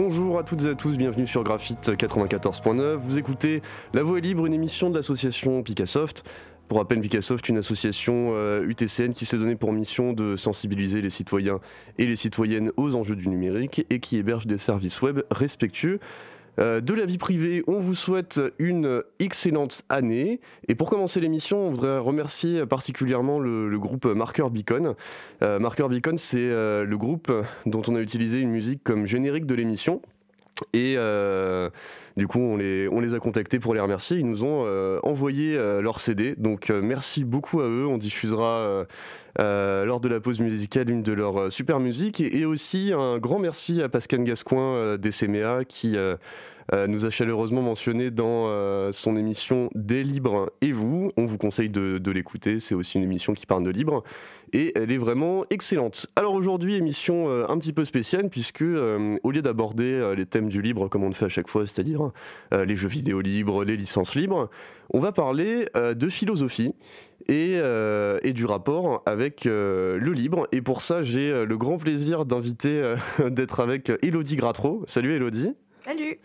Bonjour à toutes et à tous, bienvenue sur Graphite 94.9. Vous écoutez La Voix est libre, une émission de l'association Picassoft. Pour rappel, Picassoft, une association UTCN euh, qui s'est donnée pour mission de sensibiliser les citoyens et les citoyennes aux enjeux du numérique et qui héberge des services web respectueux de la vie privée. On vous souhaite une excellente année. Et pour commencer l'émission, on voudrait remercier particulièrement le, groupe Marker Beacon. Euh, Marker Beacon, c'est euh, le groupe dont on a utilisé une musique comme générique de l'émission. Et du coup, on les, on les a contactés pour les remercier. Ils nous ont envoyé leur CD. Donc, merci beaucoup à eux. On diffusera lors de la pause musicale une de leurs super musiques. Et, aussi un grand merci à Pascal Gascoin des CMA qui euh, nous a chaleureusement mentionné dans euh, son émission Des Libres et vous. On vous conseille de, l'écouter, c'est aussi une émission qui parle de libre et elle est vraiment excellente. Alors aujourd'hui, émission euh, un petit peu spéciale puisque au lieu d'aborder les thèmes du libre comme on le fait à chaque fois, c'est-à-dire les jeux vidéo libres, les licences libres, on va parler de philosophie. Et, du rapport avec le libre. Et pour ça, j'ai le grand plaisir d'inviter, d'être avec Elodie Gratro. Salut Elodie. Salut.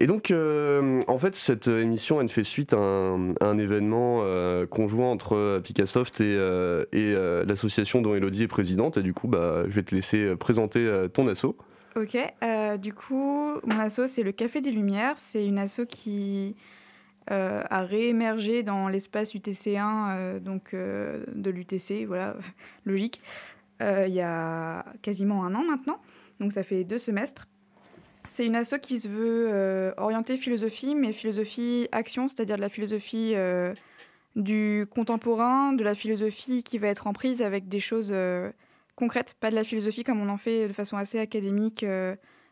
Et donc, euh, en fait, cette émission, elle fait suite à un, événement euh, conjoint entre Picassoft et, euh, et l'association dont Elodie est présidente. Et du coup, bah, je vais te laisser présenter ton asso. Ok, du coup, mon asso, c'est le Café des Lumières. C'est une asso qui a réémergé dans l'espace UTC1, donc de l'UTC, voilà, logique, il y a quasiment un an maintenant. Donc, ça fait deux semestres. C'est une asso qui se veut euh, orienter philosophie, mais philosophie action, c'est-à-dire de la philosophie euh, du contemporain, de la philosophie qui va être en prise avec des choses euh, concrètes, pas de la philosophie comme on en fait de façon assez académique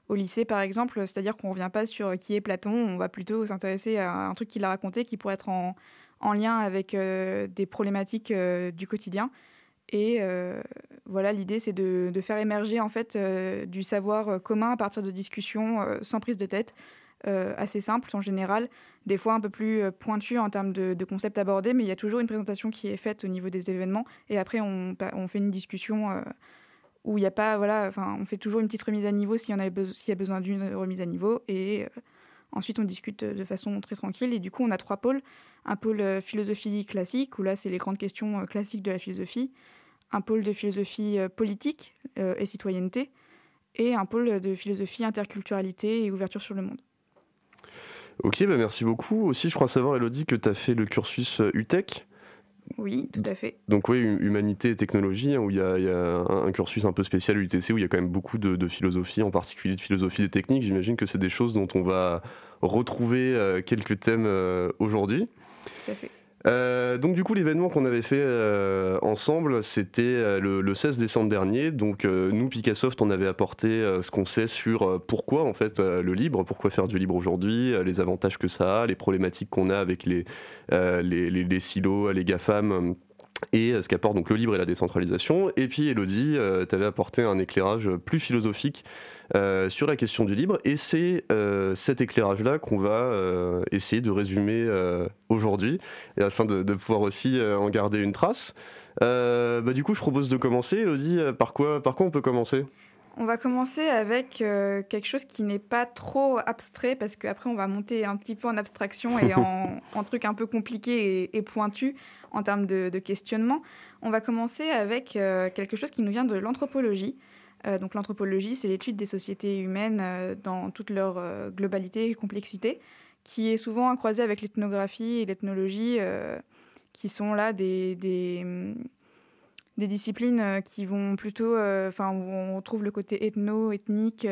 au lycée par exemple, c'est-à-dire qu'on ne revient pas sur qui est Platon, on va plutôt s'intéresser à un truc qu'il a raconté qui pourrait être en lien avec des problématiques du quotidien. Et euh, voilà, l'idée, c'est de, faire émerger en fait euh, du savoir euh, commun à partir de discussions sans prise de tête, assez simples en général, des fois un peu plus pointues en termes de, concepts abordés, mais il y a toujours une présentation qui est faite au niveau des événements. Et après, on, fait une discussion où il n'y a pas, voilà, enfin, on fait toujours une petite remise à niveau s'il y, y a besoin d'une remise à niveau. Et ensuite, on discute de façon très tranquille. Et du coup, on a trois pôles. Un pôle philosophie classique, où là, c'est les grandes questions classiques de la philosophie un pôle de philosophie euh, politique euh, et citoyenneté, et un pôle de philosophie, interculturalité et ouverture sur le monde. Ok, bah merci beaucoup. Aussi, je crois savoir, Elodie, que tu as fait le cursus UTEC. Euh, oui, tout à fait. Donc oui, humanité et technologie, hein, où il y, a un cursus un peu spécial UTC, où il y a quand même beaucoup de, philosophie, en particulier de philosophie des techniques. J'imagine que c'est des choses dont on va retrouver quelques thèmes aujourd'hui. Tout à fait. Euh, donc du coup l'événement qu'on avait fait euh, ensemble c'était euh, le, 16 décembre dernier. Donc nous Picassoft on avait apporté ce qu'on sait sur pourquoi en fait le libre pourquoi faire du libre aujourd'hui les avantages que ça a les problématiques qu'on a avec les, les, silos les GAFAM et ce qu'apporte donc le libre et la décentralisation. Et puis Elodie tu avais apporté un éclairage plus philosophique euh, sur la question du libre. Et c'est euh, cet éclairage-là qu'on va euh, essayer de résumer aujourd'hui, et afin de, pouvoir aussi en garder une trace. Bah, du coup, je propose de commencer. Elodie, par quoi, par quoi on peut commencer? On va commencer avec quelque chose qui n'est pas trop abstrait parce qu'après on va monter un petit peu en abstraction et en, en truc un peu compliqué et, pointu en termes de, de, questionnement. On va commencer avec quelque chose qui nous vient de l'anthropologie. Euh, donc l'anthropologie, c'est l'étude des sociétés humaines euh, dans toute leur euh, globalité et complexité, qui est souvent croisée avec l'ethnographie et l'ethnologie, qui sont là des, des, mm, disciplines qui vont plutôt, enfin, on trouve le côté ethno, ethnique,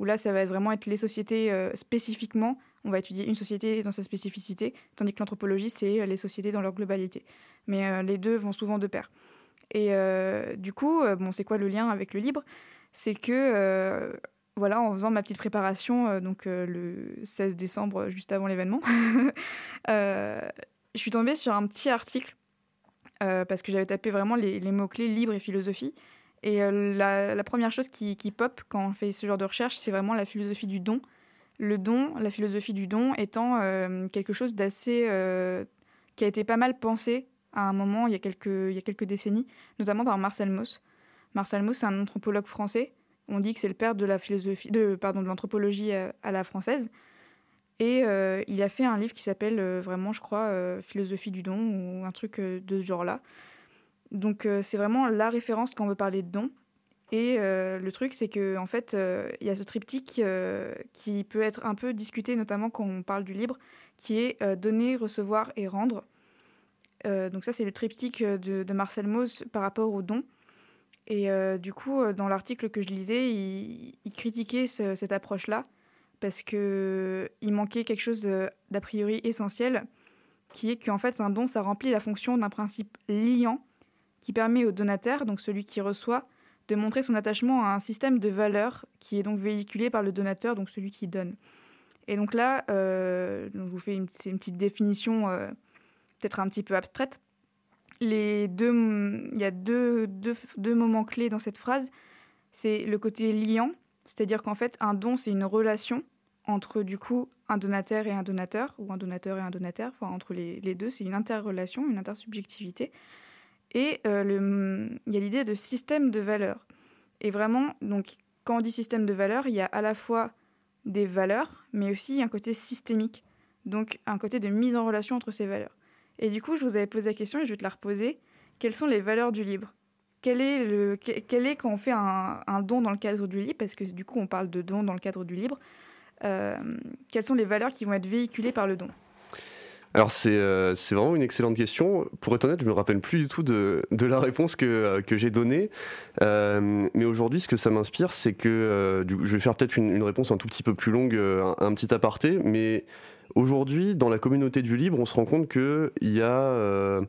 où là, ça va vraiment être les sociétés spécifiquement. On va étudier une société dans sa spécificité, tandis que l'anthropologie, c'est les sociétés dans leur globalité. Mais les deux vont souvent de pair. Et euh, du coup, euh, bon, c'est quoi le lien avec le libre? C'est que, euh, voilà, en faisant ma petite préparation, donc le 16 décembre, juste avant l'événement, je suis tombée sur un petit article parce que j'avais tapé vraiment les, mots-clés libre et philosophie. Et la, première chose qui, qui, pop quand on fait ce genre de recherche, c'est vraiment la philosophie du don. Le don, la philosophie du don étant quelque chose d'assez... qui a été pas mal pensé à un moment, il y a quelques, décennies, notamment par Marcel Mauss. Marcel Mauss, c'est un anthropologue français On dit que c'est le père de l'anthropologie à, la française. Et il a fait un livre qui s'appelle vraiment, je crois, Philosophie du don ou un truc de ce genre-là. Donc c'est vraiment la référence quand on veut parler de don. Et le truc, c'est que en fait, il y a ce triptyque qui peut être un peu discuté, notamment quand on parle du libre, qui est donner, recevoir et rendre. Donc ça, c'est le triptyque de, Marcel Mauss par rapport au don. Et du coup, dans l'article que je lisais, il, critiquait cette approche-là parce qu'il manquait quelque chose d'a priori essentiel, qui est qu'en fait, un don, ça remplit la fonction d'un principe liant qui permet au donateur, donc celui qui reçoit, de montrer son attachement à un système de valeurs qui est donc véhiculé par le donateur, donc celui qui donne. Et donc là, euh, je vous fais une, petite définition euh, peut-être un petit peu abstraite. Il y a deux, moments clés dans cette phrase. C'est le côté liant, c'est-à-dire qu'en fait, un don, c'est une relation entre du coup un donateur et un donateur, ou un donateur et un donateur, enfin entre les, les deux, c'est une interrelation, une intersubjectivité. Et euh, il y a l'idée de système de valeurs. Et vraiment, donc, quand on dit système de valeurs, il y a à la fois des valeurs, mais aussi un côté systémique. Donc, un côté de mise en relation entre ces valeurs. Et du coup, je vous avais posé la question et je vais te la reposer. Quelles sont les valeurs du libre? Quel est, le, quel est quand on fait un, don dans le cadre du libre? Parce que du coup, on parle de don dans le cadre du libre. Euh, quelles sont les valeurs qui vont être véhiculées par le don? Alors euh, c'est vraiment une excellente question. Pour être honnête, je me rappelle plus du tout de, la réponse que, euh, que j'ai donnée. Euh, mais aujourd'hui, ce que ça m'inspire, c'est que je vais faire peut-être une, réponse un tout petit peu plus longue, un, petit aparté. Mais aujourd'hui, dans la communauté du libre, on se rend compte qu'il y a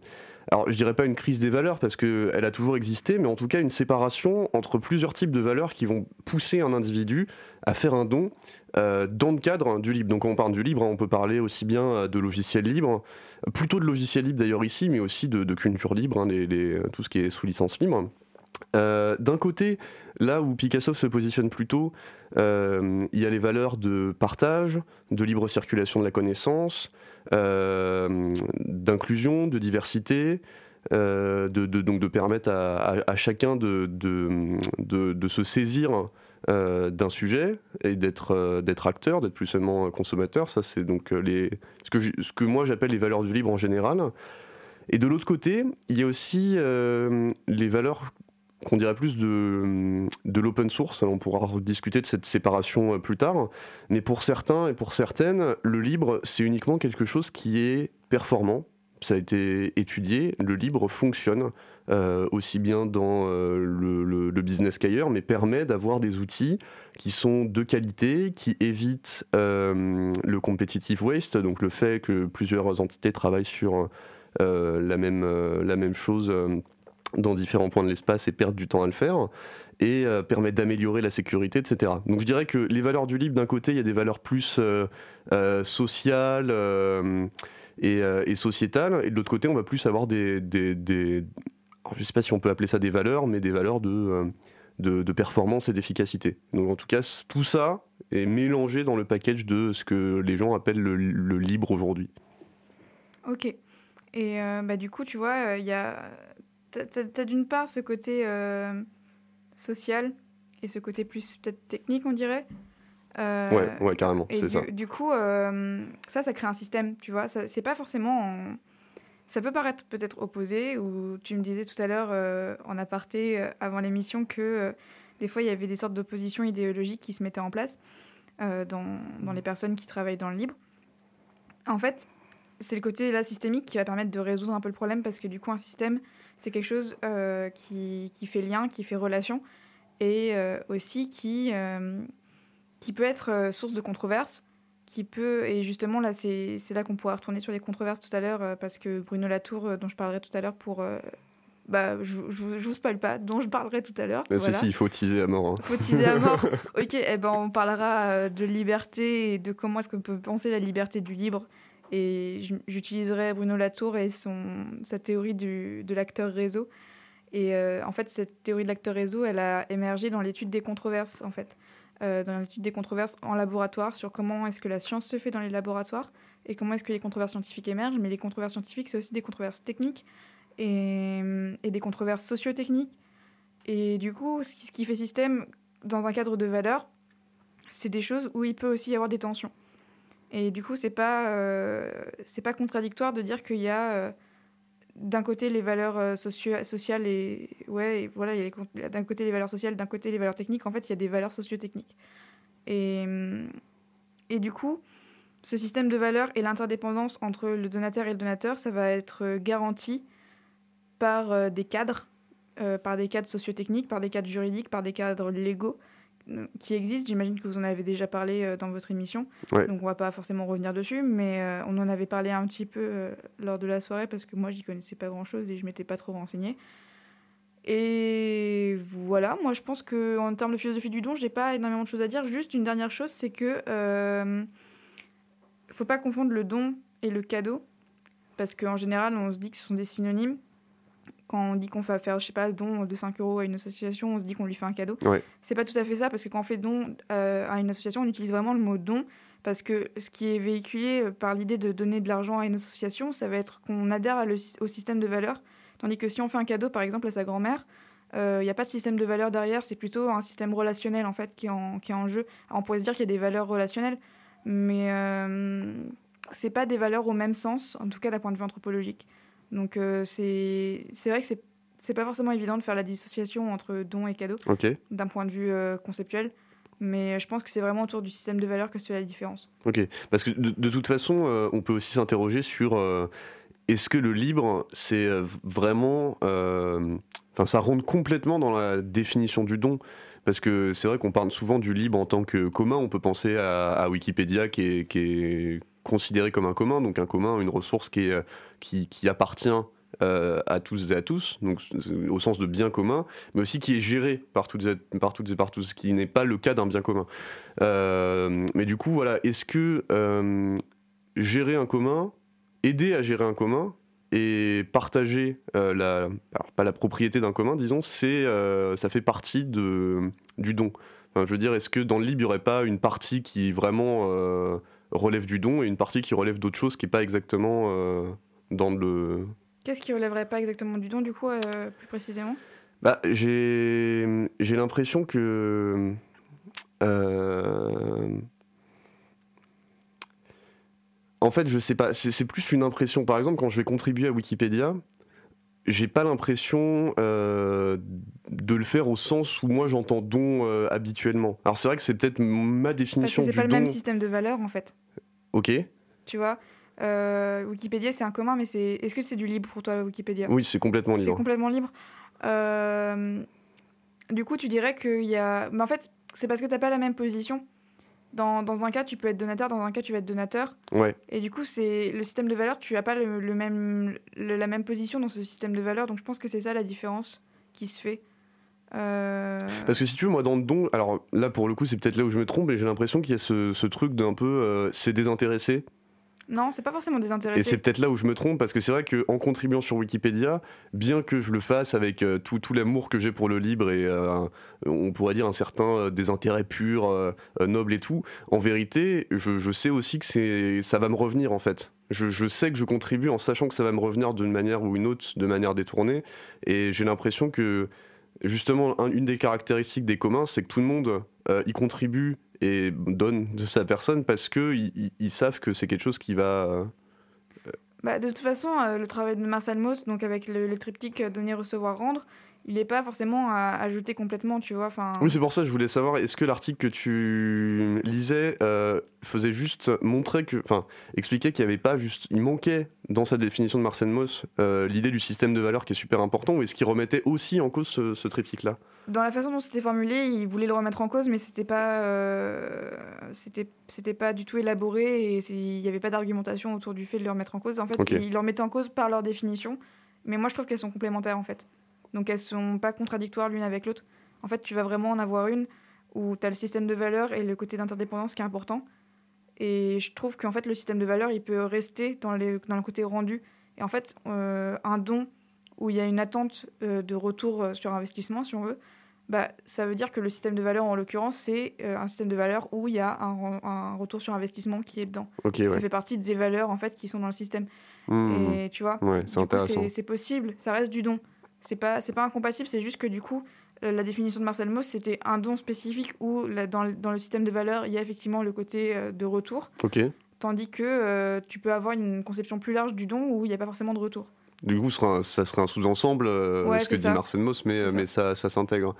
alors je dirais pas une crise des valeurs parce qu'elle a toujours existé, mais en tout cas une séparation entre plusieurs types de valeurs qui vont pousser un individu à faire un don euh, dans le cadre du libre. Donc quand on parle du libre, hein, on peut parler aussi bien euh, de logiciels libres, plutôt de logiciels libres d'ailleurs ici, mais aussi de, culture libre, hein, tout ce qui est sous licence libre. Euh, d'un côté, là où Picasso se positionne plutôt, il y a les valeurs de partage, de libre circulation de la connaissance, d'inclusion, de diversité, de, donc de permettre à, chacun de, de, se saisir euh, d'un sujet et d'être euh, acteur, d'être plus seulement consommateur. Ça, c'est donc euh, les, ce, que ce que moi j'appelle les valeurs du libre en général. Et de l'autre côté, il y a aussi les valeurs qu'on dirait plus de, de l'open source. on pourra discuter de cette séparation plus tard. Mais pour certains et pour certaines, le libre, c'est uniquement quelque chose qui est performant. Ça a été étudié. Le libre fonctionne. Euh, aussi bien dans euh, le, business qu'ailleurs, mais permet d'avoir des outils qui sont de qualité, qui évitent euh, le competitive waste, donc le fait que plusieurs entités travaillent sur la, même, la même chose dans différents points de l'espace et perdent du temps à le faire et permettent d'améliorer la sécurité, etc. Donc je dirais que les valeurs du libre, d'un côté, il y a des valeurs plus sociales et, sociétales, et de l'autre côté, on va plus avoir des, je ne sais pas si on peut appeler ça des valeurs, mais des valeurs euh, de, de, performance et d'efficacité. Donc en tout cas, tout ça est mélangé dans le package de ce que les gens appellent le, libre aujourd'hui. Ok. Et euh, bah, du coup, tu vois, il y a... Tu as, d'une part ce côté euh, social et ce côté plus peut-être technique, on dirait. ouais, ouais, carrément, c'est ça. Du coup, ça, ça crée un système, tu vois. C'est pas forcément en ça peut paraître peut-être opposé, ou tu me disais tout à l'heure euh, en aparté euh, avant l'émission que euh, des fois il y avait des sortes d'oppositions idéologiques qui se mettaient en place dans, dans, les personnes qui travaillent dans le libre. En fait, c'est le côté là systémique qui va permettre de résoudre un peu le problème parce que du coup un système c'est quelque chose qui, qui, fait lien, qui fait relation et aussi qui, qui peut être source de controverses qui peut, et justement là c'est là qu'on pourra retourner sur les controverses tout à l'heure, euh, parce que Bruno Latour, euh, dont je parlerai tout à l'heure pour... Euh, bah, je, je, je, vous spoil pas, dont je parlerai tout à l'heure. Ah, si, si, il faut teaser à mort. Hein. Il faut teaser à mort. ok, eh ben, on parlera de liberté et de comment est-ce qu'on peut penser la liberté du libre. Et j'utiliserai Bruno Latour et son, sa théorie du, de l'acteur réseau. Et en fait, cette théorie de l'acteur réseau, elle a émergé dans l'étude des controverses, en fait. Euh, dans l'étude des controverses en laboratoire sur comment est-ce que la science se fait dans les laboratoires et comment est-ce que les controverses scientifiques émergent. Mais les controverses scientifiques, c'est aussi des controverses techniques et, des controverses socio-techniques. Et du coup, ce qui, ce qui, fait système, dans un cadre de valeur, c'est des choses où il peut aussi y avoir des tensions. Et du coup, c'est pas, euh, c'est pas contradictoire de dire qu'il y a euh, d'un côté les valeurs euh, sociales et ouais, voilà, il y a d'un côté les valeurs sociales, d'un côté les valeurs techniques. En fait, il y a des valeurs socio-techniques. Et, et du coup, ce système de valeurs et l'interdépendance entre le donateur et le donateur, ça va être garanti par des cadres, par des cadres socio-techniques, par des cadres juridiques, par des cadres légaux qui existe. J'imagine que vous en avez déjà parlé euh, dans votre émission. Donc on va pas forcément revenir dessus, mais euh, on en avait parlé un petit peu euh, lors de la soirée parce que moi j'y connaissais pas grand chose et je m'étais pas trop renseignée. Et voilà, moi je pense que en termes de philosophie du don, j'ai pas énormément de choses à dire. Juste une dernière chose, c'est que euh, faut pas confondre le don et le cadeau parce qu'en général on se dit que ce sont des synonymes quand on dit qu'on va faire, je sais pas, don de 5 euros à une association, on se dit qu'on lui fait un cadeau. Ouais. C'est pas tout à fait ça, parce que quand on fait don euh, à une association, on utilise vraiment le mot don, parce que ce qui est véhiculé euh, par l'idée de donner de l'argent à une association, ça va être qu'on adhère au système de valeur. Tandis que si on fait un cadeau, par exemple, à sa grand-mère, il euh, n'y a pas de système de valeur derrière, c'est plutôt un système relationnel, en fait, qui est en, qui est en jeu. Alors, on pourrait se dire qu'il y a des valeurs relationnelles, mais euh, c'est pas des valeurs au même sens, en tout cas d'un point de vue anthropologique. Donc euh, c'est vrai que c'est pas forcément évident de faire la dissociation entre don et cadeau d'un point de vue euh, conceptuel. Mais je pense que c'est vraiment autour du système de valeurs que se fait la différence. Ok, parce que de, toute façon, euh, on peut aussi s'interroger sur est-ce que le libre, c'est vraiment. Enfin, ça rentre complètement dans la définition du don? Parce que c'est vrai qu'on parle souvent du libre en tant que commun. On peut penser à, Wikipédia qui est, qui est considéré comme un commun, donc un commun, une ressource qui, est, qui, qui appartient euh, à tous et à tous, donc au sens de bien commun, mais aussi qui est géré par toutes et par, toutes et par tous, ce qui n'est pas le cas d'un bien commun. Euh, mais du coup, voilà, est-ce que euh, gérer un commun, aider à gérer un commun et partager la, alors pas la propriété d'un commun, disons, c'est ça fait partie de, du don. Je veux dire, est-ce que dans le libre, il n'y aurait pas une partie qui vraiment relève du don et une partie qui relève d'autre chose qui n'est pas exactement euh, dans le... Qu'est-ce qui relèverait pas exactement du don, du coup, euh, plus précisément? Bah, J'ai l'impression que... Euh, en fait, je sais pas, c'est plus une impression. Par exemple, quand je vais contribuer à Wikipédia, j'ai pas l'impression euh, de le faire au sens où moi j'entends don euh, habituellement. Alors c'est vrai que c'est peut-être ma définition Parce que c'est pas le même système de valeurs en fait. Ok. Tu vois, euh, Wikipédia c'est un commun, mais c'est est-ce que c'est du libre pour toi Wikipédia? Oui, c'est complètement libre. C'est complètement libre. Du coup, tu dirais qu'il y a, mais en fait, c'est parce que t'as pas la même position dans, dans, un cas, tu peux être donateur, dans un cas, tu vas être donateur. Ouais. Et du coup, c'est le système de valeur, tu n'as pas le, même, la même position dans ce système de valeur. Donc, je pense que c'est ça la différence qui se fait. Euh, Parce que si tu veux, moi, dans le don, alors là, pour le coup, c'est peut-être là où je me trompe, mais j'ai l'impression qu'il y a ce, ce truc d'un peu. Euh, c'est désintéressé. Non, c'est pas forcément désintéressé. Et c'est peut-être là où je me trompe, parce que c'est vrai qu'en contribuant sur Wikipédia, bien que je le fasse avec euh, tout, tout l'amour que j'ai pour le libre et euh, on pourrait dire un certain euh, désintérêt pur, noble et tout, en vérité, je, je sais aussi que ça va me revenir en fait. Je, je, sais que je contribue en sachant que ça va me revenir d'une manière ou une autre, de manière détournée, et j'ai l'impression que justement, une des caractéristiques des communs, c'est que tout le monde y contribue et donne de sa personne parce qu'ils ils, savent que c'est quelque chose qui va. Euh, bah, de toute façon, euh, le travail de Marcel Mauss, donc avec le, le triptyque euh, donner, recevoir, rendre, il n'est pas forcément à ajouter complètement, tu vois. Enfin. Oui, c'est pour ça que je voulais savoir, est-ce que l'article que tu lisais euh, faisait juste montrer que, enfin, expliquer qu'il n'y avait pas juste, il manquait dans sa définition de Marcel Mauss euh, l'idée du système de valeurs qui est super important, ou est-ce qu'il remettait aussi en cause ce, ce triptyque-là? Dans la façon dont c'était formulé, il voulait le remettre en cause, mais c'était pas, euh, c'était, c'était pas du tout élaboré et il n'y avait pas d'argumentation autour du fait de le remettre en cause. En fait, okay. il le remettait en cause par leur définition, mais moi je trouve qu'elles sont complémentaires en fait. Donc elles sont pas contradictoires l'une avec l'autre. En fait, tu vas vraiment en avoir une où tu as le système de valeurs et le côté d'interdépendance qui est important. Et je trouve qu'en fait, le système de valeurs, il peut rester dans, les, dans le côté rendu. Et en fait, euh, un don où il y a une attente euh, de retour sur investissement, si on veut, bah, ça veut dire que le système de valeurs, en l'occurrence, c'est euh, un système de valeurs où il y a un, un, retour sur investissement qui est dedans. Okay, ça ouais. fait partie des valeurs en fait qui sont dans le système. Mmh. Et tu vois, ouais, c'est possible, ça reste du don c'est pas c'est pas incompatible c'est juste que du coup la définition de Marcel Mauss, c'était un don spécifique où dans, dans, le système de valeurs, il y a effectivement le côté de retour. Tandis que tu peux avoir une conception plus large du don où il n'y a pas forcément de retour. Du coup, ça serait un sous-ensemble, ce que dit Marcel Mauss, mais, mais ça, ça s'intègre.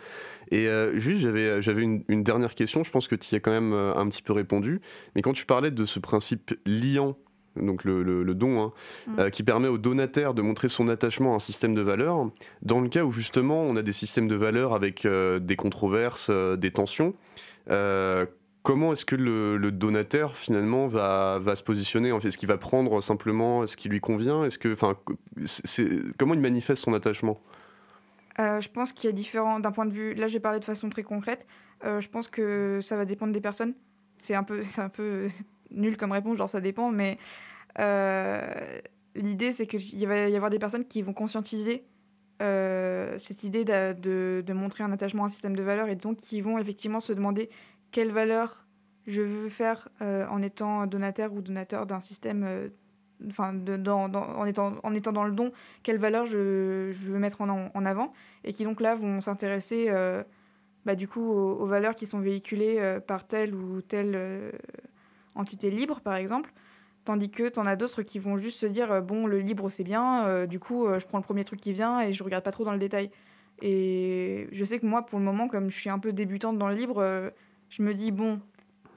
Et juste, j'avais, j'avais une, une, dernière question, je pense que tu y as quand même un petit peu répondu, mais quand tu parlais de ce principe liant donc le, don, hein, mm. euh, qui permet au donataire de montrer son attachement à un système de valeurs. Dans le cas où justement on a des systèmes de valeurs avec euh, des controverses, euh, des tensions, comment est-ce que le, donataire finalement va, va se positionner en fait, Est-ce qu'il va prendre simplement ce qui lui convient? Est-ce que, comment il manifeste son attachement? Je pense qu'il y a différents, d'un point de vue, là je vais parler de façon très concrète, je pense que ça va dépendre des personnes. C'est un peu, c'est un peu nul comme réponse, genre ça dépend, mais euh, l'idée c'est qu'il va y avoir des personnes qui vont conscientiser euh, cette idée de, de, montrer un attachement à un système de valeurs et donc qui vont effectivement se demander quelle valeur je veux faire euh, en étant donateur ou donateur d'un système, enfin, dans, en, étant, en étant dans le don, quelle valeur je, veux mettre en, avant, et qui donc là vont s'intéresser bah, du coup aux, aux, valeurs qui sont véhiculées par telle ou telle entité libre, par exemple. Tandis que tu en as d'autres qui vont juste se dire euh, bon, le libre c'est bien, euh, du coup euh, je prends le premier truc qui vient et je regarde pas trop dans le détail. Et je sais que moi, pour le moment, comme je suis un peu débutante dans le libre, je me dis bon,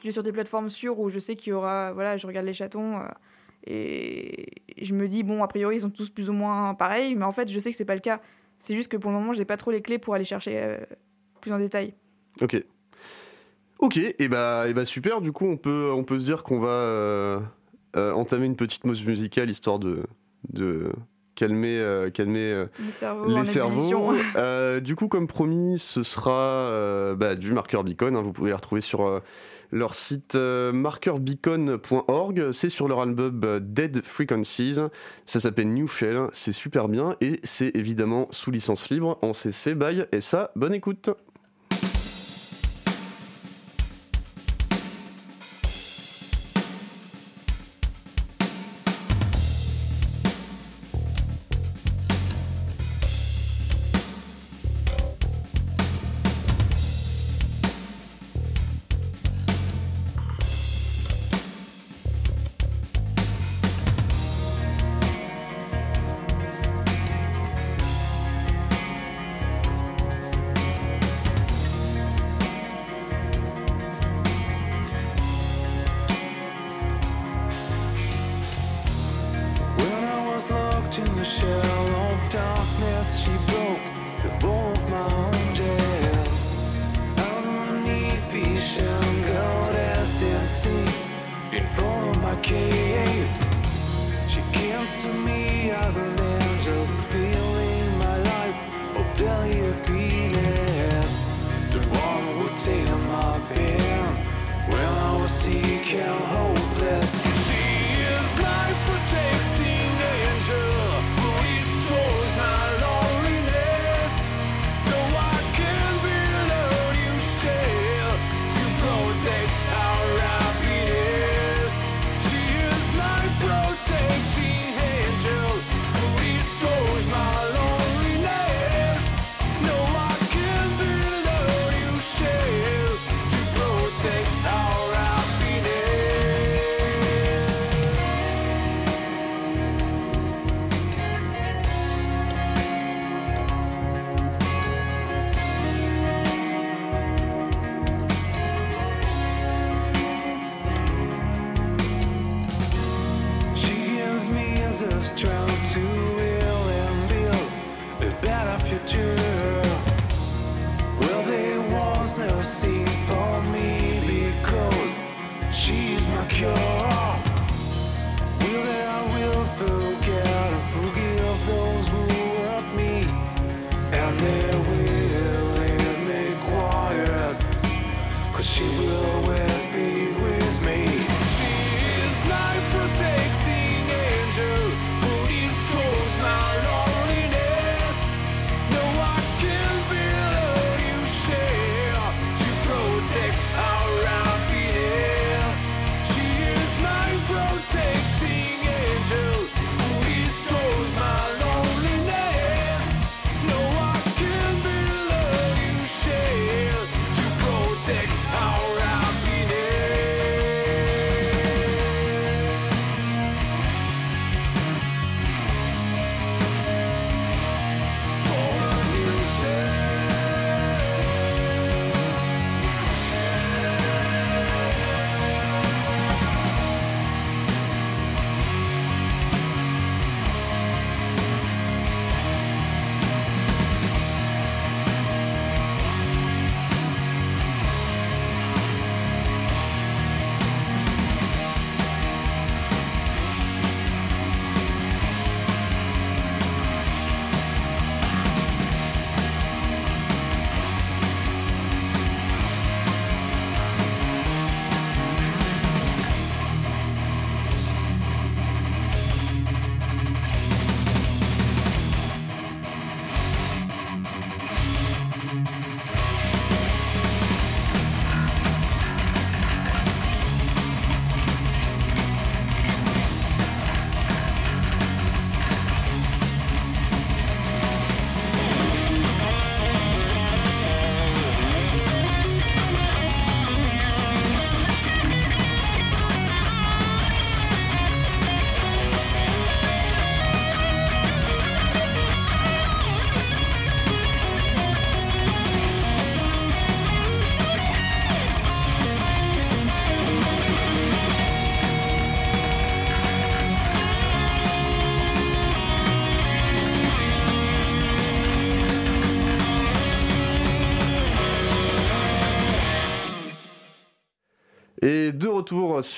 je vais sur des plateformes sûres où je sais qu'il y aura, voilà, je regarde les chatons et je me dis bon, a priori ils sont tous plus ou moins pareils, mais en fait je sais que c'est pas le cas. C'est juste que pour le moment, j'ai pas trop les clés pour aller chercher plus en détail. Ok. Ok, et bah, et bah super, du coup on peut, on peut se dire qu'on va euh, euh, entamer une petite mousse musicale histoire de, de calmer, euh, calmer les cerveaux. du coup comme promis, ce sera bah, du marqueur beacon, hein, vous pouvez les retrouver sur leur site marqueurbeacon.org, c'est sur leur album Dead Frequencies, ça s'appelle New Shell, c'est super bien et c'est évidemment sous licence libre en CC by et ça, bonne écoute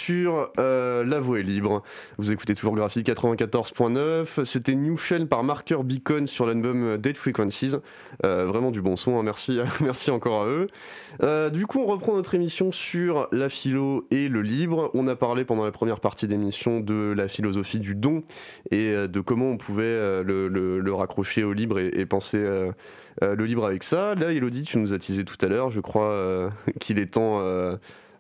sur euh, La Voix est libre. Vous écoutez toujours Graphite 94.9. C'était New Shell par Marker Beacon sur l'album Dead Frequencies. Euh, vraiment du bon son, hein. merci, merci encore à eux. Euh, du coup, on reprend notre émission sur la philo et le libre. On a parlé pendant la première partie d'émission de la philosophie du don et de comment on pouvait le, raccrocher au libre et, penser le libre avec ça. Là, Elodie, tu nous as teasé tout à l'heure. Je crois qu'il est temps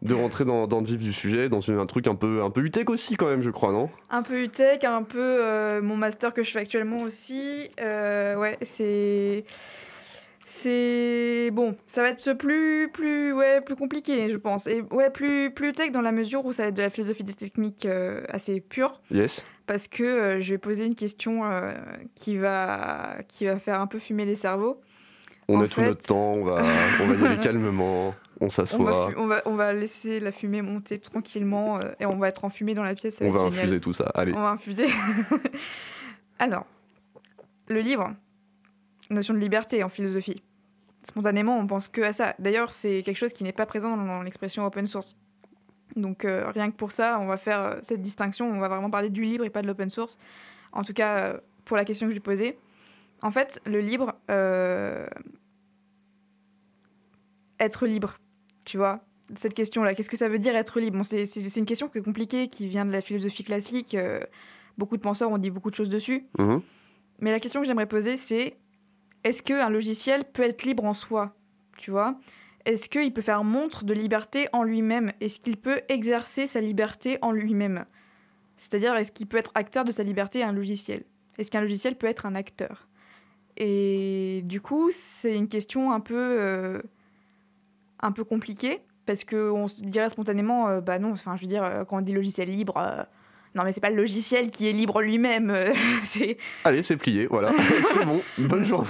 de rentrer dans, le vif du sujet, dans un truc un peu, un peu UTEC aussi quand même, je crois, non? Un peu UTEC, un peu euh, mon master que je fais actuellement aussi. Euh, ouais, c'est... C'est bon, ça va être plus plus ouais plus compliqué, je pense. Et ouais plus plus tech dans la mesure où ça va être de la philosophie des techniques euh, assez pure. Yes. Parce que je vais poser une question qui va qui va faire un peu fumer les cerveaux. On a tout notre temps, on va on va y aller calmement on s'assoit. On va, on, va, laisser la fumée monter tranquillement euh, et on va être enfumé dans la pièce. On va infuser tout ça, allez. On va infuser. Alors, le livre, notion de liberté en philosophie. Spontanément, on pense que à ça. D'ailleurs, c'est quelque chose qui n'est pas présent dans l'expression open source. Donc, euh, rien que pour ça, on va faire euh, cette distinction. On va vraiment parler du libre et pas de l'open source. En tout cas, pour la question que je lui posais. En fait, le libre, être libre tu vois cette question-là. Qu'est-ce que ça veut dire être libre? Bon, C'est une question qui est compliquée, qui vient de la philosophie classique. Euh, beaucoup de penseurs ont dit beaucoup de choses dessus. Mhm. Mais la question que j'aimerais poser, c'est est-ce qu'un logiciel peut être libre en soi? Tu vois? Est-ce qu'il peut faire montre de liberté en lui-même? Est-ce qu'il peut exercer sa liberté en lui-même? C'est-à-dire, est-ce qu'il peut être acteur de sa liberté un logiciel? Est-ce qu'un logiciel peut être un acteur? Et du coup, c'est une question un peu... Euh, un peu compliqué parce qu'on se dirait spontanément, euh, bah non, enfin je veux dire, euh, quand on dit logiciel libre, euh, non mais c'est pas le logiciel qui est libre lui-même. c'est... Allez, c'est plié, voilà, c'est bon, bonne journée.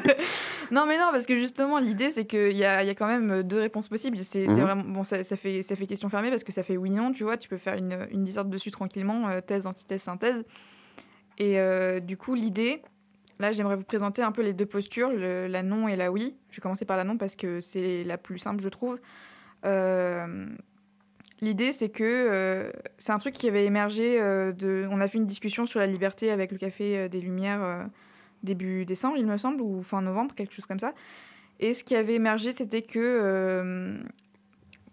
non mais non, parce que justement l'idée c'est qu'il y a, y a quand même deux réponses possibles. C'est, mhm. vraiment, bon, ça, ça, fait, ça fait question fermée parce que ça fait oui-non, tu vois, tu peux faire une, une disserte dessus tranquillement, thèse, antithèse, synthèse. Et du coup l'idée, Là, j'aimerais vous présenter un peu les deux postures, la non et la oui. Je vais commencer par la non parce que c'est la plus simple, je trouve. Euh, l'idée, c'est que euh, c'est un truc qui avait émergé. Euh, on a fait une discussion sur la liberté avec le Café des Lumières début décembre, il me semble, ou fin novembre, quelque chose comme ça. Et ce qui avait émergé, c'était que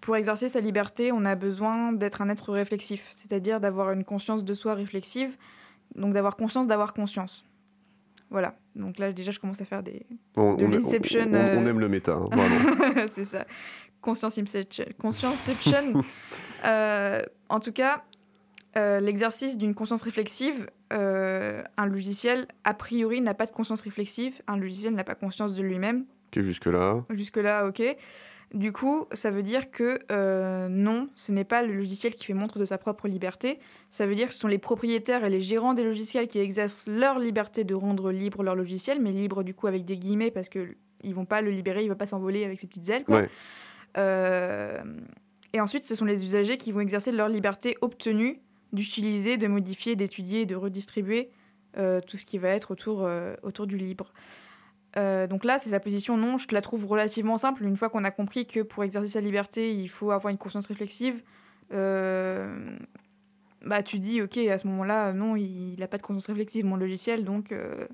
pour exercer sa liberté, on a besoin d'être un être réflexif, c'est-à-dire d'avoir une conscience de soi réflexive, donc d'avoir conscience d'avoir conscience. Voilà. Donc là, déjà, je commence à faire des. On, de on, on, euh, aime le méta, hein, c'est ça. Conscience Conscienceception. euh, en tout cas, euh, l'exercice d'une conscience réflexive, un logiciel, a priori, n'a pas de conscience réflexive. Un logiciel n'a pas conscience de lui-même. Ok, jusque-là. Jusque-là, ok. Du coup, ça veut dire que euh, non, ce n'est pas le logiciel qui fait montre de sa propre liberté. Ça veut dire que ce sont les propriétaires et les gérants des logiciels qui exercent leur liberté de rendre libre leur logiciel, mais libre du coup avec des guillemets parce que ils vont pas le libérer, il va pas s'envoler avec ses petites ailes. Euh, et ensuite, ce sont les usagers qui vont exercer leur liberté obtenue d'utiliser, de modifier, d'étudier, de redistribuer euh, tout ce qui va être autour, autour du libre. Euh, donc là, c'est la position non, je la trouve relativement simple. Une fois qu'on a compris que pour exercer sa liberté, il faut avoir une conscience réflexive, euh, bah tu dis, ok, à ce moment-là, non, il n'a pas de conscience réflexive, mon logiciel, donc... Euh,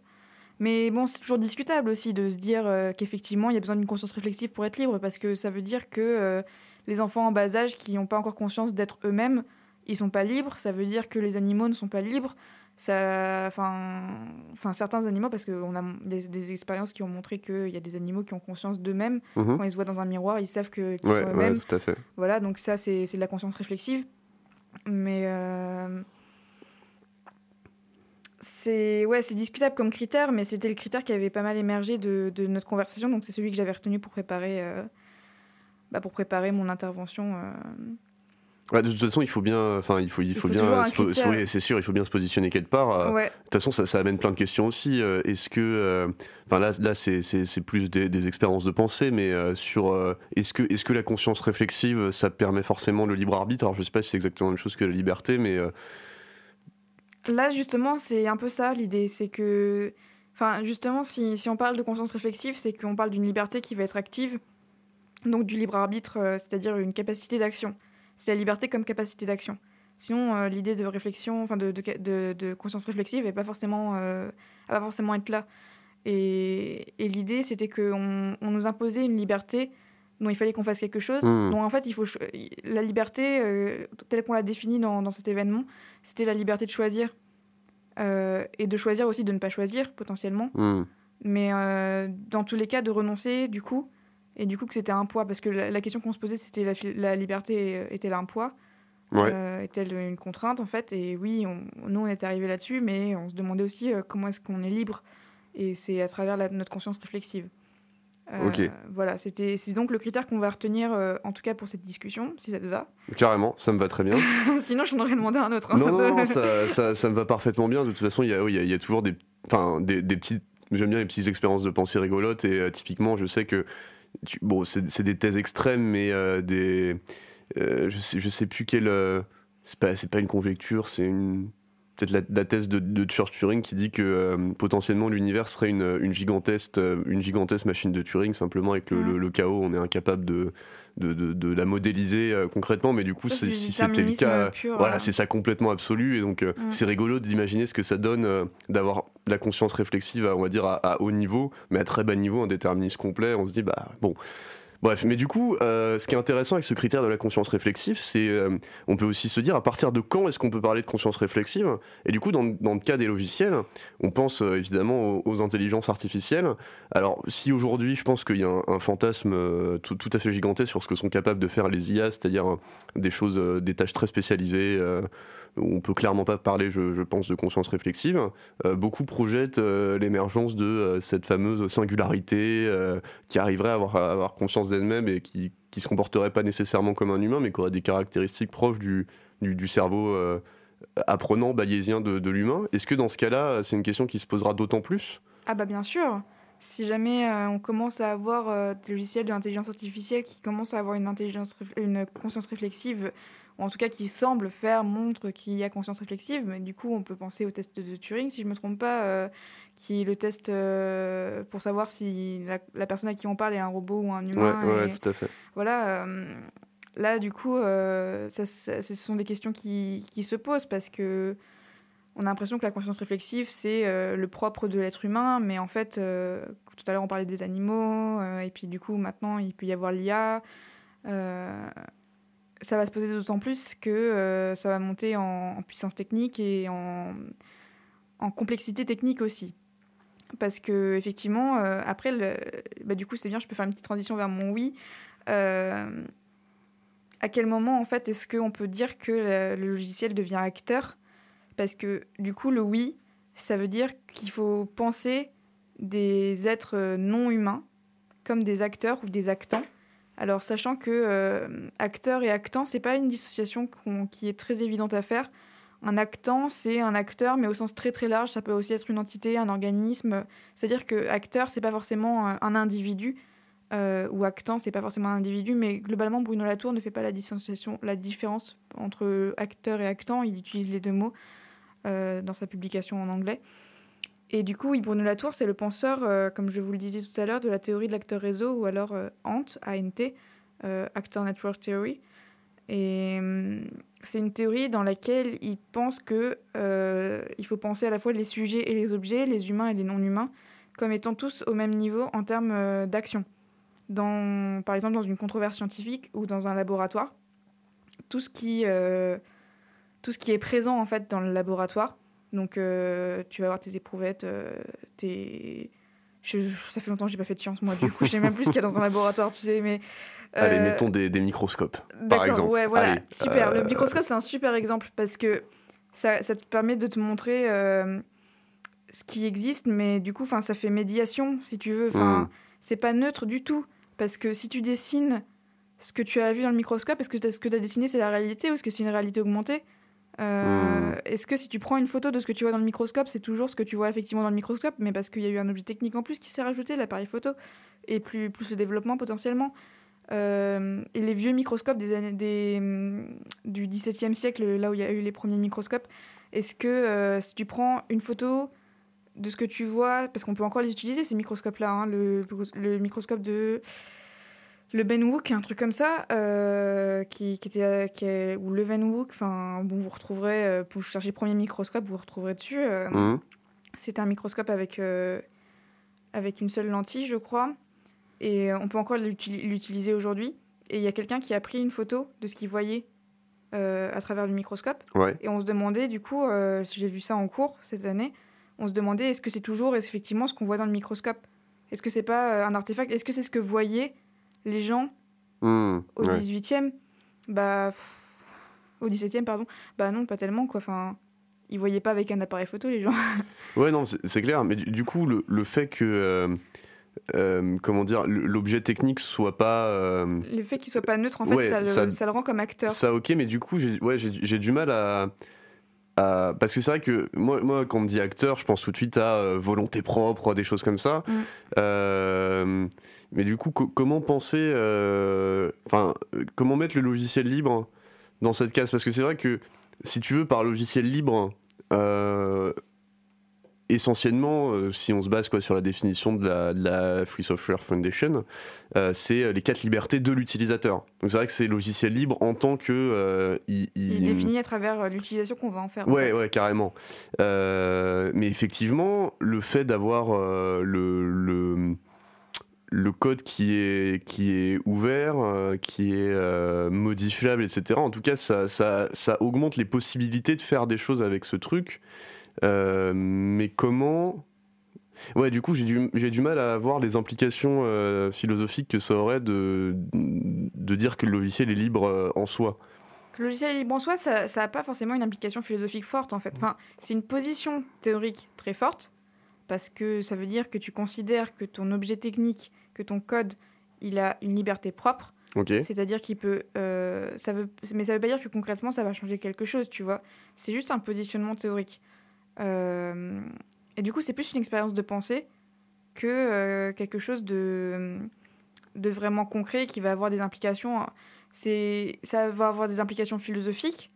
mais bon, c'est toujours discutable aussi de se dire qu'effectivement, il y a besoin d'une conscience réflexive pour être libre, parce que ça veut dire que les enfants en bas âge qui n'ont pas encore conscience d'être eux-mêmes, ils sont pas libres, ça veut dire que les animaux ne sont pas libres, ça, enfin, enfin, certains animaux, parce qu'on a des, expériences qui ont montré qu'il y a des animaux qui ont conscience d'eux-mêmes. Mhm. Quand ils se voient dans un miroir, ils savent que, qu'ils sont eux-mêmes. Ouais, tout à fait. Voilà, donc ça, c'est, c'est de la conscience réflexive. Mais euh, c'est ouais, c'est discutable comme critère, mais c'était le critère qui avait pas mal émergé de, de notre conversation. Donc c'est celui que j'avais retenu pour préparer, euh, bah, pour préparer mon intervention. Euh, de toute façon, il faut bien, enfin, il faut, il, faut, bien, c'est sûr, il faut bien se positionner quelque part. Euh, de toute façon, ça, ça, amène plein de questions aussi. Euh, est-ce que, euh, enfin là, là, c'est plus des, expériences de pensée, mais sur, est-ce que, est-ce que la conscience réflexive, ça permet forcément le libre arbitre? Alors, je sais pas si c'est exactement la même chose que la liberté, mais là, justement, c'est un peu ça l'idée, c'est que, enfin, justement, si, si on parle de conscience réflexive, c'est qu'on parle d'une liberté qui va être active, donc du libre arbitre, c'est-à-dire une capacité d'action. C'est la liberté comme capacité d'action. Sinon, l'idée de réflexion, enfin de, de, de, conscience réflexive, n'est pas forcément, pas forcément être là. Et, et l'idée, c'était qu'on on nous imposait une liberté dont il fallait qu'on fasse quelque chose. Donc en fait, il faut la liberté, euh, telle qu'on l'a définie dans, dans, cet événement, c'était la liberté de choisir. Euh, et de choisir aussi de ne pas choisir, potentiellement. Hmm. Mais euh, dans tous les cas, de renoncer, du coup. Et du coup, que c'était un poids. Parce que la, question qu'on se posait, c'était la, la, liberté est-elle un poids? Est-elle une contrainte, en fait? Et oui, on, nous, on est arrivé là-dessus, mais on se demandait aussi comment est-ce qu'on est libre? Et c'est à travers notre conscience réflexive. Euh, voilà, c'était c'est donc le critère qu'on va retenir, euh, en tout cas pour cette discussion, si ça te va. Carrément, ça me va très bien. Sinon, je t'en aurais demandé un autre. Hein. Non, non, ça, ça, ça, me va parfaitement bien. De toute façon, il y a, il y, a, toujours des, des, des petites. J'aime bien les petites expériences de pensée rigolotes et euh, typiquement, je sais que. Bon, c'est des thèses extrêmes, mais des. je, sais, je sais plus quelle. c'est pas, pas une conjecture, c'est une peut-être la, thèse de, de, Church-Turing qui dit que euh, potentiellement l'univers serait une, une, gigantesque, euh, une gigantesque machine de Turing, simplement avec le, le, chaos, on est incapable de, de, de la modéliser euh, concrètement, mais du coup, si c'était le cas, voilà, c'est ça complètement absolu, et donc mm. c'est rigolo d'imaginer ce que ça donne d'avoir la conscience réflexive, à, on va dire, à, à, haut niveau, mais à très bas niveau, un déterminisme complet, on se dit, bah bon, Bref, mais du coup, euh, ce qui est intéressant avec ce critère de la conscience réflexive, c'est euh, on peut aussi se dire à partir de quand est-ce qu'on peut parler de conscience réflexive? Et du coup, dans, le cas des logiciels, on pense euh, évidemment aux, intelligences artificielles. Alors, si aujourd'hui, je pense qu'il y a un, fantasme tout, tout, à fait gigantesque sur ce que sont capables de faire les IA, c'est-à-dire des choses, des tâches très spécialisées on peut clairement pas parler, je, pense, de conscience réflexive. Euh, beaucoup projettent euh, l'émergence de euh, cette fameuse singularité qui arriverait à avoir, conscience d'elle-même et qui, qui se comporterait pas nécessairement comme un humain, mais qui aurait des caractéristiques proches du, cerveau apprenant bayésien de, l'humain. Est-ce que dans ce cas-là, c'est une question qui se posera d'autant plus? Ah bah bien sûr si jamais on commence à avoir des logiciels de l'intelligence artificielle qui commencent à avoir une conscience réflexive en tout cas qui semble faire, montre qu'il y a conscience réflexive. Mais du coup, on peut penser au test de Turing, si je ne me trompe pas, euh, qui est le test euh, pour savoir si la, personne à qui on parle est un robot ou un humain. Ouais, tout à fait. Voilà. Euh, là, du coup, ça, ce sont des questions qui, qui, se posent parce que on a l'impression que la conscience réflexive, c'est le propre de l'être humain, mais en fait, tout à l'heure, on parlait des animaux, et puis du coup, maintenant, il peut y avoir l'IA ça va se poser d'autant plus que euh, ça va monter en, puissance technique et en, complexité technique aussi. Parce que effectivement, euh, après, bah, du coup, c'est bien, je peux faire une petite transition vers mon oui. Euh, à quel moment, en fait, est-ce qu'on peut dire que le, logiciel devient acteur? Parce que du coup, le oui, ça veut dire qu'il faut penser des êtres non humains comme des acteurs ou des actants alors, sachant que euh, acteur et actant, c'est pas une dissociation qui est très évidente à faire. Un actant, c'est un acteur, mais au sens très très large. Ça peut aussi être une entité, un organisme. C'est-à-dire que acteur, c'est pas forcément un individu, euh, ou actant, c'est pas forcément un individu, mais globalement, Bruno Latour ne fait pas la dissociation, la différence entre acteur et actant. Il utilise les deux mots euh, dans sa publication en anglais. Et du coup, Bruno Latour, c'est le penseur, euh, comme je vous le disais tout à l'heure, de la théorie de l'acteur réseau, ou alors euh, ANT, ANT, euh, Actor Network Theory. Et hum, c'est une théorie dans laquelle il pense que il faut penser à la fois les sujets et les objets, les humains et les non-humains, comme étant tous au même niveau en termes d'action. Dans, par exemple, dans une controverse scientifique ou dans un laboratoire, tout ce qui, tout ce qui est présent en fait dans le laboratoire, donc, euh, tu vas avoir tes éprouvettes, euh, tes... ça fait longtemps que j'ai pas fait de science, moi, du coup, je sais même plus ce qu'il y a dans un laboratoire, tu sais, mais... Allez, euh, mettons des, des, microscopes, par exemple. Ouais, voilà, super. Le microscope, c'est un super exemple parce que ça, ça te permet de te montrer ce qui existe, mais du coup, ça fait médiation, si tu veux. Enfin, hmm. c'est pas neutre du tout. Parce que si tu dessines ce que tu as vu dans le microscope, est-ce que ce que tu as dessiné, c'est la réalité ou est-ce que c'est une réalité augmentée? Euh, hmm. Est-ce que si tu prends une photo de ce que tu vois dans le microscope, c'est toujours ce que tu vois effectivement dans le microscope, mais parce qu'il y a eu un objet technique en plus qui s'est rajouté, l'appareil photo, et plus, plus le développement potentiellement euh, Et les vieux microscopes des années, des, mm, du XVIIe siècle, là où il y a eu les premiers microscopes, est-ce que euh, si tu prends une photo de ce que tu vois, parce qu'on peut encore les utiliser ces microscopes-là, hein, le, le, microscope de le Benwook, un truc comme ça, euh, qui, qui, était, qui est- ou le Venwook, enfin, bon, vous retrouverez, euh, pour chercher premier microscope, vous retrouverez dessus. euh, Mhm. C'est un microscope avec, euh, avec une seule lentille, je crois. Et on peut encore l'util- l'utiliser aujourd'hui. Et il y a quelqu'un qui a pris une photo de ce qu'il voyait euh, à travers le microscope. Ouais. Et on se demandait, du coup, j'ai vu ça en cours cette année, on se demandait est-ce que c'est toujours effectivement ce qu'on voit dans le microscope? Est-ce que c'est pas un artefact? Est-ce que c'est ce que voyaient les gens Mhm. au Ouais. 18e Bah. pff, au 17e, pardon. Bah non, pas tellement, quoi. Enfin, ils voyaient pas avec un appareil photo, les gens. Ouais, non, c'est clair. Mais du, du coup, le, le fait que. euh, euh, comment dire, l'objet technique soit pas. euh, Le fait qu'il soit pas neutre, en fait, Ouais, ça, le, ça- ça le rend comme acteur. ça, ok, mais du coup, j'ai ouais, j'ai j'ai du mal à. À- parce que c'est vrai que moi, moi, quand on me dit acteur, je pense tout de suite à euh, volonté propre, des choses comme ça. Mm. Euh, mais du coup, co- comment penser. euh, Enfin, euh, comment mettre le logiciel libre dans cette case? Parce que c'est vrai que si tu veux, par logiciel libre, euh, essentiellement, euh, si on se base quoi, sur la définition de la, de la Free Software Foundation, euh, c'est les quatre libertés de l'utilisateur. Donc c'est vrai que c'est logiciel libre en tant que... euh, il, Il est défini à travers euh, l'utilisation qu'on va en faire. en Ouais, fait. ouais, carrément. Euh, mais effectivement, le fait d'avoir euh, le, le, le code qui est, qui est ouvert, euh, qui est euh, modifiable, etc., en tout cas, ça, ça, ça augmente les possibilités de faire des choses avec ce truc. Euh, mais comment Ouais, du coup, j'ai du, du mal à voir les implications euh, philosophiques que ça aurait de, de dire que le logiciel est libre euh, en soi. Que le logiciel est libre en soi, ça n'a pas forcément une implication philosophique forte, en fait. Enfin, c'est une position théorique très forte, parce que ça veut dire que tu considères que ton objet technique, que ton code, il a une liberté propre. Ok C'est-à-dire qu'il peut. euh, ça veut, mais ça veut pas dire que concrètement ça va changer quelque chose, tu vois. C'est juste un positionnement théorique. Euh, et du coup, c'est plus une expérience de pensée que euh, quelque chose de, vraiment concret qui va avoir des implications. C'est, ça va avoir des implications philosophiques,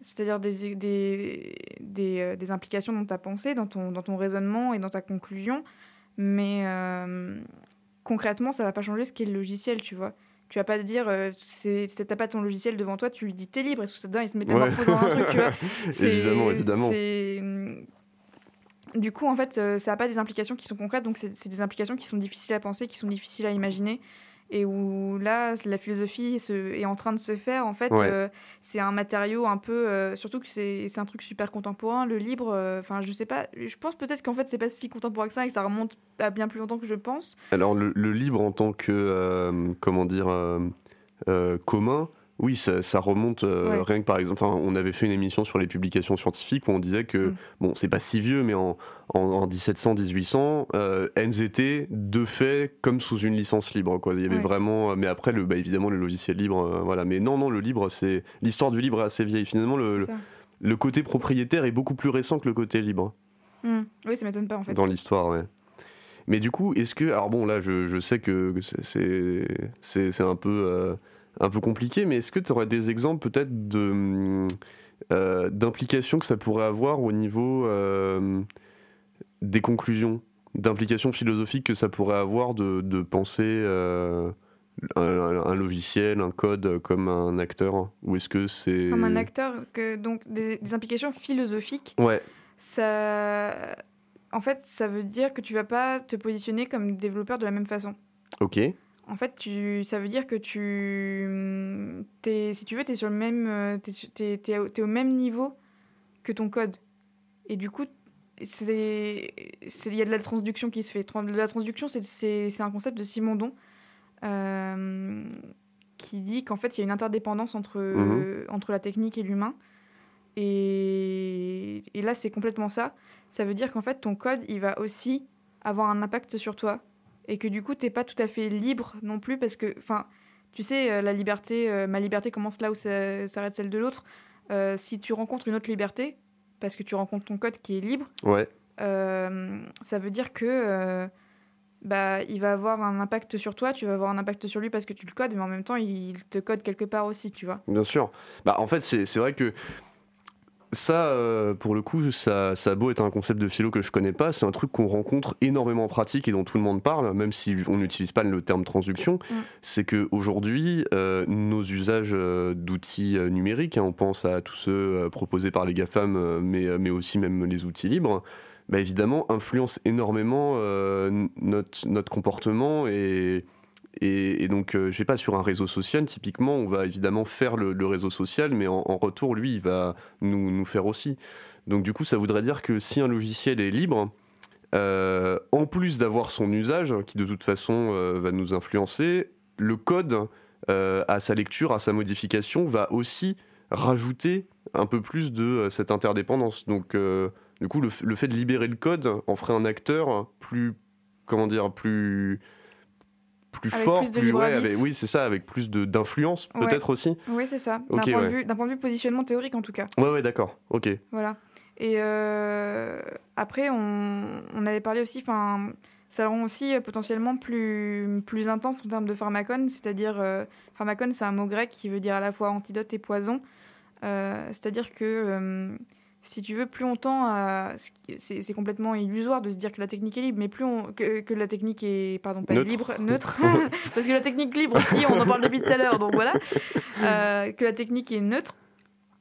c'est-à-dire des, euh, des implications dans ta pensée, dans ton, dans ton raisonnement et dans ta conclusion. Mais concrètement, ça va pas changer ce qu'est le logiciel, tu vois. Tu vas pas te dire, euh, t'as pas ton logiciel devant toi, tu lui dis t'es libre, et soudain il se métamorphose dans un truc, tu vois. Évidemment, évidemment. hum, Du coup, en fait, euh, ça n'a pas des implications qui sont concrètes, donc c'est des implications qui sont difficiles à penser, qui sont difficiles à imaginer, et où là, la philosophie se- est en train de se faire. En fait, Ouais. euh, c'est un matériau un peu, euh, surtout que c'est un truc super contemporain, le libre. euh, Enfin, je sais pas, je pense peut-être qu'en fait, c'est pas si contemporain que ça, et que ça remonte à bien plus longtemps que je pense. Alors le, le libre en tant que euh, comment dire euh, euh, commun, oui, ça, ça remonte euh, Ouais. rien que par exemple. On avait fait une émission sur les publications scientifiques où on disait que Mm. bon, c'est pas si vieux, mais en, en, en 1700-1800, euh, elles étaient de fait comme sous une licence libre. Quoi. Il y avait Ouais. vraiment, mais après, le, bah, évidemment, le logiciel libre, euh, voilà. Mais non, non, le libre, c'est l'histoire du libre est assez vieille. Finalement, le, côté propriétaire est beaucoup plus récent que le côté libre Hum. Oui, ça m'étonne pas en fait. dans l'histoire, ouais. Mais du coup, est-ce que. Alors bon, là, je, je sais que c'est- un, peu, euh, un peu compliqué, mais est-ce que tu aurais des exemples peut-être de, euh, d'implications que ça pourrait avoir au niveau euh, des conclusions D'implications philosophiques que ça pourrait avoir de, de penser euh, un logiciel, un code comme un acteur? Ou est-ce que c'est. Comme un acteur, que, donc des, des implications philosophiques Ouais, ça en fait ça veut dire que tu vas pas te positionner comme développeur de la même façon ok. En fait tu ça veut dire que tu es, si tu veux tu es sur le même euh, au- même niveau que ton code et du coup il y a de la transduction qui se fait Tran- la transduction c'est un concept de Simondon euh, qui dit qu'en fait il y a une interdépendance entre Mhm. entre la technique et l'humain et, et là, c'est complètement ça. Ça veut dire qu'en fait, ton code, il va aussi avoir un impact sur toi. Et que du coup, t'es pas tout à fait libre non plus parce que, enfin, tu sais, euh, la liberté, euh, ma liberté commence là où ça- s'arrête celle de l'autre. Euh, si tu rencontres une autre liberté, parce que tu rencontres ton code qui est libre, Ouais. euh, ça veut dire que bah, il va avoir un impact sur toi, tu vas avoir un impact sur lui parce que tu le codes, mais en même temps, il te code quelque part aussi, tu vois. Bien sûr. Bah, en fait, c'est c'est vrai que ça, euh, pour le coup, ça, ça a beau être un concept de philo que je connais pas, c'est un truc qu'on rencontre énormément en pratique et dont tout le monde parle, même si on n'utilise pas le terme transduction. Mm. C'est que aujourd'hui, euh, nos usages euh, d'outils numériques, hein, on pense à tous ceux proposés par les GAFAM, mais, mais aussi même les outils libres, bah, évidemment, influencent énormément notre, notre comportement et. Et, donc, euh, je sais pas, sur un réseau social, typiquement, on va évidemment faire le, réseau social, mais en, retour, lui, il va nous, faire aussi. Donc, du coup, ça voudrait dire que si un logiciel est libre, euh, en plus d'avoir son usage, qui de toute façon euh, va nous influencer, le code à sa lecture, à sa modification, va aussi rajouter un peu plus de cette interdépendance. Donc, du coup, le fait de libérer le code en ferait un acteur plus, comment dire, plus plus Avec fort, plus de plus ouais, avec- oui, c'est ça, avec plus de d'influence Ouais. peut-être aussi. Oui, c'est ça. D'un point, de ouais. point de vue positionnement théorique, en tout cas. Ouais, ouais, d'accord. Ok. Voilà. Et euh, après, on, on avait parlé aussi, enfin, ça rend aussi euh, potentiellement plus, plus intense en termes de pharmacone, c'est-à-dire, euh, pharmacone, c'est un mot grec qui veut dire à la fois antidote et poison. Euh, c'est-à-dire que, si tu veux, plus on tend à. C'est complètement illusoire de se dire que la technique est libre, mais plus on. que, que la technique est. Pardon, pas Neutre. libre, neutre. Parce que la technique libre aussi, on en parle depuis tout à l'heure, donc voilà. Euh, que la technique est neutre,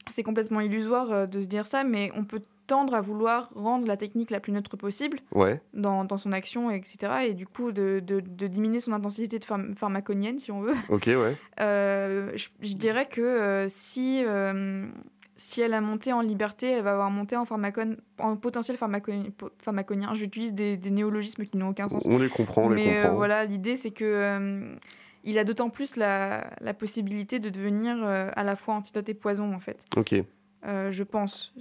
c'est complètement illusoire euh, de se dire ça, mais on peut tendre à vouloir rendre la technique la plus neutre possible Ouais. dans, dans son action, etc. Et du coup, de, de, de diminuer son intensité de pharm- pharmaconienne, si on veut. Ok, ouais. Euh, je, je dirais que euh, si, si elle a monté en liberté, elle va avoir monté en, pharmacone, en potentiel po- pharmaconien. J'utilise des, des néologismes qui n'ont aucun sens. On les comprend, on les Mais euh, comprend. voilà, l'idée c'est que euh, il a d'autant plus la, la possibilité de devenir euh, à la fois antidote et poison en fait. Ok. Euh, je pense.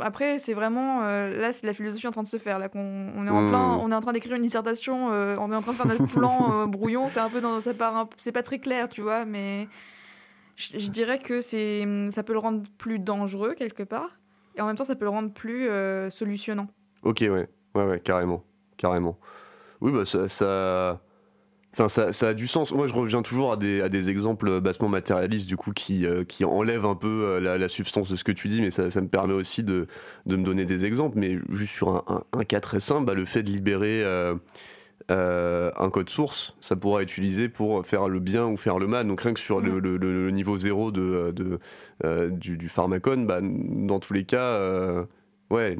Après, c'est vraiment euh, là, c'est la philosophie en train de se faire. Là, qu'on on est en Hmm. plein, on est en train d'écrire une dissertation, euh, on est en train de faire notre plan euh, brouillon. C'est un peu dans, ça part, c'est pas très clair, tu vois, mais je, dirais que c'est, ça peut le rendre plus dangereux quelque part, et en même temps, ça peut le rendre plus euh, solutionnant. Ok, ouais. Ouais, ouais, carrément. Carrément. Oui, bah ça. Enfin, ça, ça a du sens. Moi, je reviens toujours à des, à des exemples bassement matérialistes, du coup, qui, euh, qui enlèvent un peu euh, la, substance de ce que tu dis, mais ça, ça me permet aussi de, de me donner des exemples. Mais juste sur un, un- cas très simple, bah, le fait de libérer euh, un code source, ça pourra être utilisé pour faire le bien ou faire le mal. Donc, rien que sur le, le- le- le niveau zéro de, de, euh, du, du pharmacone, bah, dans tous les cas, euh, ouais,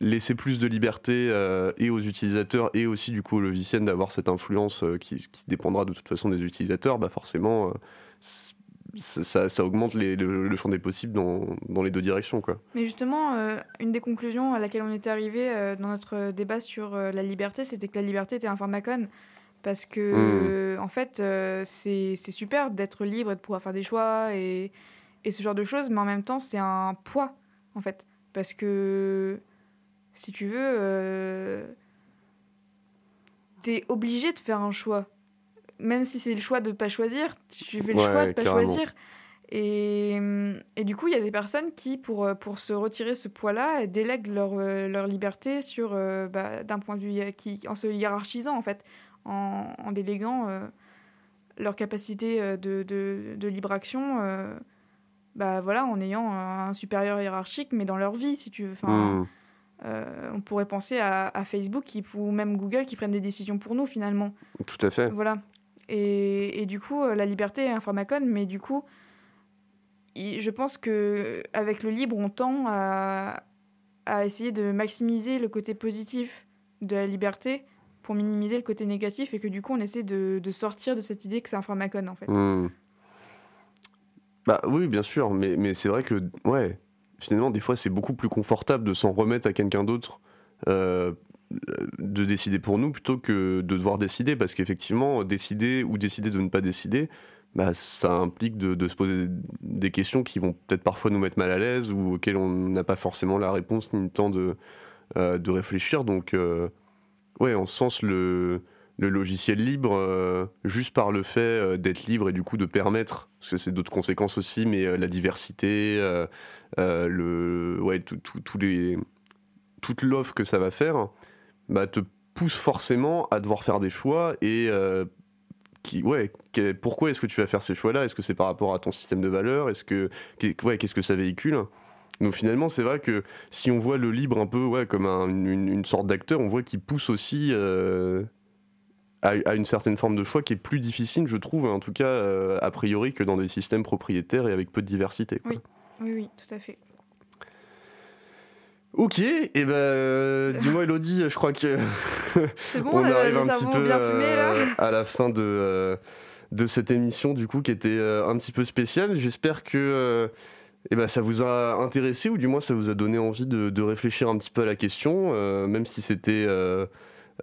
laisser plus de liberté euh, et aux utilisateurs et aussi du coup au logiciel d'avoir cette influence euh, qui, qui dépendra de toute façon des utilisateurs, bah forcément ça, ça augmente les- le, le champ des possibles dans, dans les deux directions. Quoi. Mais justement, euh, une des conclusions à laquelle on était arrivé euh, dans notre débat sur euh, la liberté, c'était que la liberté était un pharmacone. Parce que, euh, en fait, c'est super d'être libre et de pouvoir faire des choix et, et ce genre de choses, mais en même temps, c'est un poids, en fait. Parce que, si tu veux, t'es obligé de faire un choix. Même si c'est le choix de pas choisir, tu fais le Ouais, choix de pas carrément. choisir. Et, et du coup, il y a des personnes qui, pour, euh, pour se retirer ce poids-là, délèguent leur, euh, leur liberté sur, euh, bah, d'un point de vue qui, en se hiérarchisant, en fait, en, en déléguant euh, leur capacité de, de, de libre action, euh, bah, voilà, en ayant un supérieur hiérarchique, mais dans leur vie, si tu veux. Enfin, Hmm. on pourrait penser à, à Facebook qui, ou même Google qui prennent des décisions pour nous, finalement. Tout à fait. Voilà. Et, du coup, euh, la liberté est un pharmacone, mais du coup, je pense que avec le libre, on tend à, essayer de maximiser le côté positif de la liberté pour minimiser le côté négatif et que du coup, on essaie de, sortir de cette idée que c'est un pharmacone, en fait. Hmm. Bah oui, bien sûr, mais, mais c'est vrai que, ouais, finalement, des fois, c'est beaucoup plus confortable de s'en remettre à quelqu'un d'autre, euh, de décider pour nous, plutôt que de devoir décider, parce qu'effectivement, décider ou décider de ne pas décider, bah, ça implique de, de se poser des questions qui vont peut-être parfois nous mettre mal à l'aise ou auxquelles on n'a pas forcément la réponse ni le temps de, euh, de réfléchir. Donc, euh, ouais, en ce sens, le, le logiciel libre, euh, juste par le fait euh, d'être libre et du coup de permettre, parce que c'est d'autres conséquences aussi, mais la diversité, le, ouais, tout- tout- tous les, toute l'offre que ça va faire, bah, te pousse forcément à devoir faire des choix et euh, qui, ouais, pourquoi est-ce que tu vas faire ces choix-là? Est-ce que c'est par rapport à ton système de valeurs? Est-ce que, ouais, qu'est-ce que ça véhicule? Donc finalement, c'est vrai que si on voit le libre un peu ouais, comme une, sorte d'acteur, on voit qu'il pousse aussi à, une certaine forme de choix qui est plus difficile, je trouve, en tout cas a priori, que dans des systèmes propriétaires et avec peu de diversité. Oui, oui, oui, tout à fait. Ok, et eh ben dis-moi Elodie, je crois que bon, on, arrive un petit peu euh, à la fin de, euh, de cette émission du coup qui était euh, un petit peu spéciale. J'espère que eh ben, ça vous a intéressé ou du moins ça vous a donné envie de, de réfléchir un petit peu à la question, même si c'était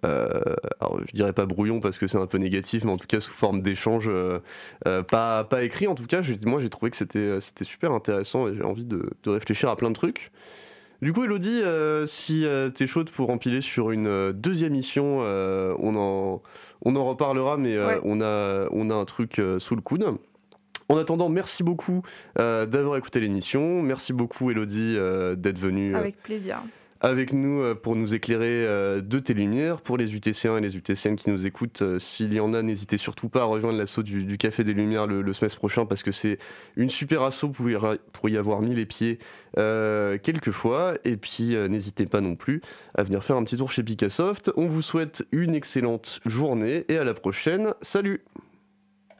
alors je dirais pas brouillon parce que c'est un peu négatif, mais en tout cas sous forme d'échange, pas, pas écrit. En tout cas, moi j'ai trouvé que c'était c'était super intéressant et j'ai envie de, de réfléchir à plein de trucs. Du coup, Elodie, euh, si euh, t'es chaude pour empiler sur une euh, deuxième mission, on, en, on en reparlera, mais on, a, on a un truc sous le coude. En attendant, merci beaucoup d'avoir écouté l'émission. Merci beaucoup, Elodie, d'être venue. Avec plaisir avec nous euh, pour nous éclairer euh, de tes lumières. Pour les UTC1 et les UTCN qui nous écoutent, euh, s'il y en a, n'hésitez surtout pas à rejoindre l'assaut du, Café des Lumières le, semestre prochain parce que c'est une super assaut pour y, avoir mis les pieds quelques fois. Et puis n'hésitez pas non plus à venir faire un petit tour chez Picassoft. On vous souhaite une excellente journée et à la prochaine. Salut